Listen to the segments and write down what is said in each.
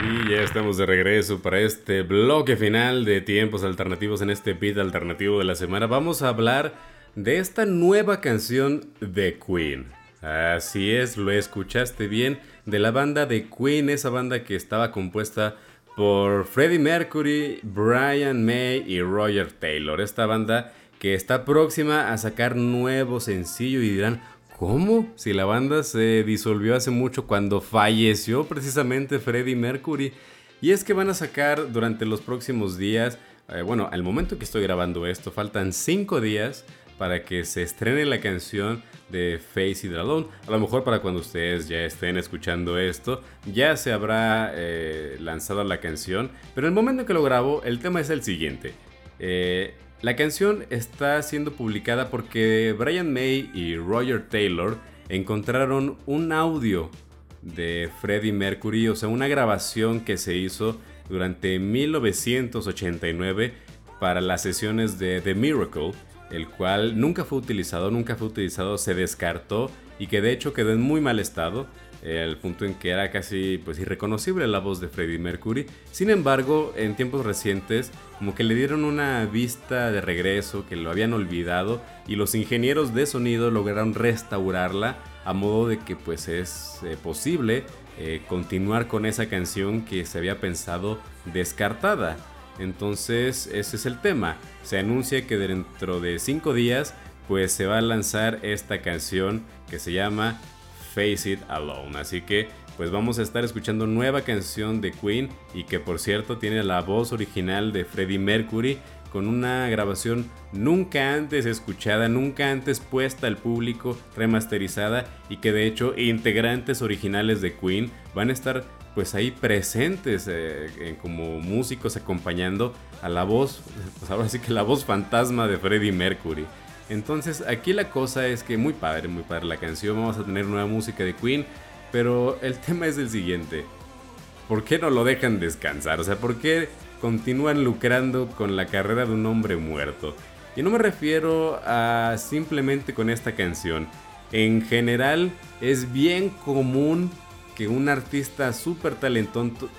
Y ya estamos de regreso para este bloque final de tiempos alternativos en este beat alternativo de la semana. Vamos a hablar de esta nueva canción de Queen. Así es, lo escuchaste bien, de la banda de Queen, esa banda que estaba compuesta por Freddie Mercury, Brian May y Roger Taylor. Esta banda que está próxima a sacar nuevo sencillo y dirán, ¿Cómo? Si la banda se disolvió hace mucho cuando falleció precisamente Freddie Mercury. Y es que van a sacar durante los próximos días, eh, bueno, al momento que estoy grabando esto, faltan 5 días para que se estrene la canción de Face It Alone. A lo mejor para cuando ustedes ya estén escuchando esto, ya se habrá eh, lanzado la canción. Pero en el momento en que lo grabo, el tema es el siguiente. Eh, la canción está siendo publicada porque Brian May y Roger Taylor encontraron un audio de Freddie Mercury, o sea, una grabación que se hizo durante 1989 para las sesiones de The Miracle, el cual nunca fue utilizado, nunca fue utilizado, se descartó y que de hecho quedó en muy mal estado al punto en que era casi pues irreconocible la voz de Freddie Mercury. Sin embargo, en tiempos recientes, como que le dieron una vista de regreso, que lo habían olvidado, y los ingenieros de sonido lograron restaurarla a modo de que pues es eh, posible eh, continuar con esa canción que se había pensado descartada. Entonces, ese es el tema. Se anuncia que dentro de 5 días pues se va a lanzar esta canción que se llama Face It Alone. Así que pues vamos a estar escuchando nueva canción de Queen y que por cierto tiene la voz original de Freddie Mercury con una grabación nunca antes escuchada, nunca antes puesta al público, remasterizada y que de hecho integrantes originales de Queen van a estar pues ahí presentes eh, como músicos acompañando a la voz, pues ahora sí que la voz fantasma de Freddie Mercury. Entonces aquí la cosa es que muy padre, muy padre la canción, vamos a tener nueva música de Queen, pero el tema es el siguiente. ¿Por qué no lo dejan descansar? O sea, ¿por qué continúan lucrando con la carrera de un hombre muerto? Y no me refiero a simplemente con esta canción. En general es bien común que un artista súper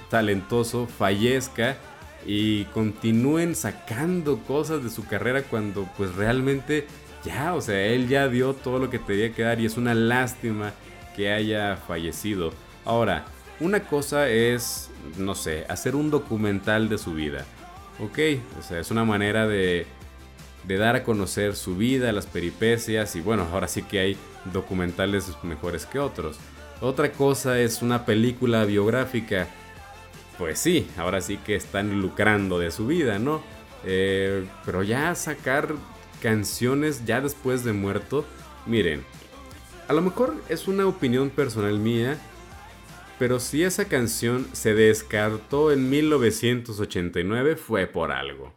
talentoso fallezca y continúen sacando cosas de su carrera cuando pues realmente ya, o sea, él ya dio todo lo que tenía que dar y es una lástima que haya fallecido. Ahora, una cosa es, no sé, hacer un documental de su vida. Ok, o sea, es una manera de, de dar a conocer su vida, las peripecias y bueno, ahora sí que hay documentales mejores que otros. Otra cosa es una película biográfica pues sí, ahora sí que están lucrando de su vida, ¿no? Eh, pero ya sacar canciones ya después de muerto, miren, a lo mejor es una opinión personal mía, pero si esa canción se descartó en 1989 fue por algo.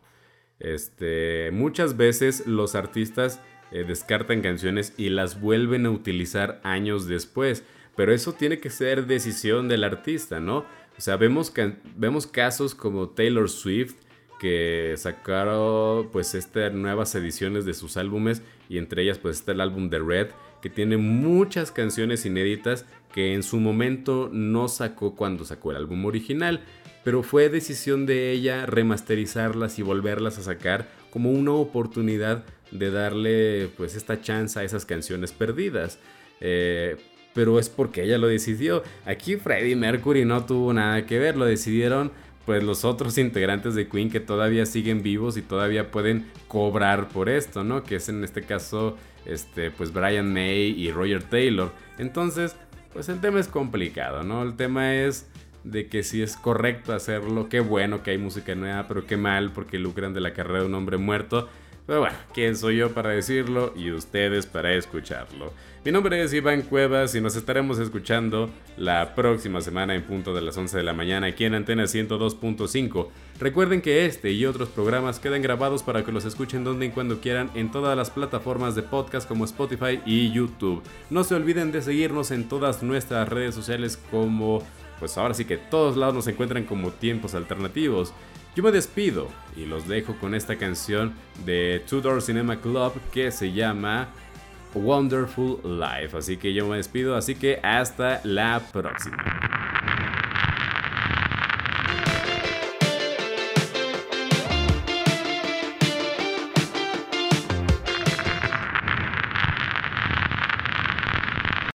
Este, muchas veces los artistas eh, descartan canciones y las vuelven a utilizar años después, pero eso tiene que ser decisión del artista, ¿no? O sea, vemos, vemos casos como Taylor Swift que sacaron pues estas nuevas ediciones de sus álbumes y entre ellas pues está el álbum de Red que tiene muchas canciones inéditas que en su momento no sacó cuando sacó el álbum original, pero fue decisión de ella remasterizarlas y volverlas a sacar como una oportunidad de darle pues esta chance a esas canciones perdidas. Eh, pero es porque ella lo decidió. Aquí Freddie Mercury no tuvo nada que ver, lo decidieron pues los otros integrantes de Queen que todavía siguen vivos y todavía pueden cobrar por esto, ¿no? Que es en este caso este pues Brian May y Roger Taylor. Entonces, pues el tema es complicado, ¿no? El tema es de que si es correcto hacerlo, qué bueno que hay música nueva, pero qué mal porque lucran de la carrera de un hombre muerto. Pero bueno, ¿quién soy yo para decirlo y ustedes para escucharlo? Mi nombre es Iván Cuevas y nos estaremos escuchando la próxima semana en punto de las 11 de la mañana aquí en Antena 102.5. Recuerden que este y otros programas quedan grabados para que los escuchen donde y cuando quieran en todas las plataformas de podcast como Spotify y YouTube. No se olviden de seguirnos en todas nuestras redes sociales como pues ahora sí que todos lados nos encuentran como tiempos alternativos. Yo me despido y los dejo con esta canción de Tudor Cinema Club que se llama Wonderful Life. Así que yo me despido, así que hasta la próxima.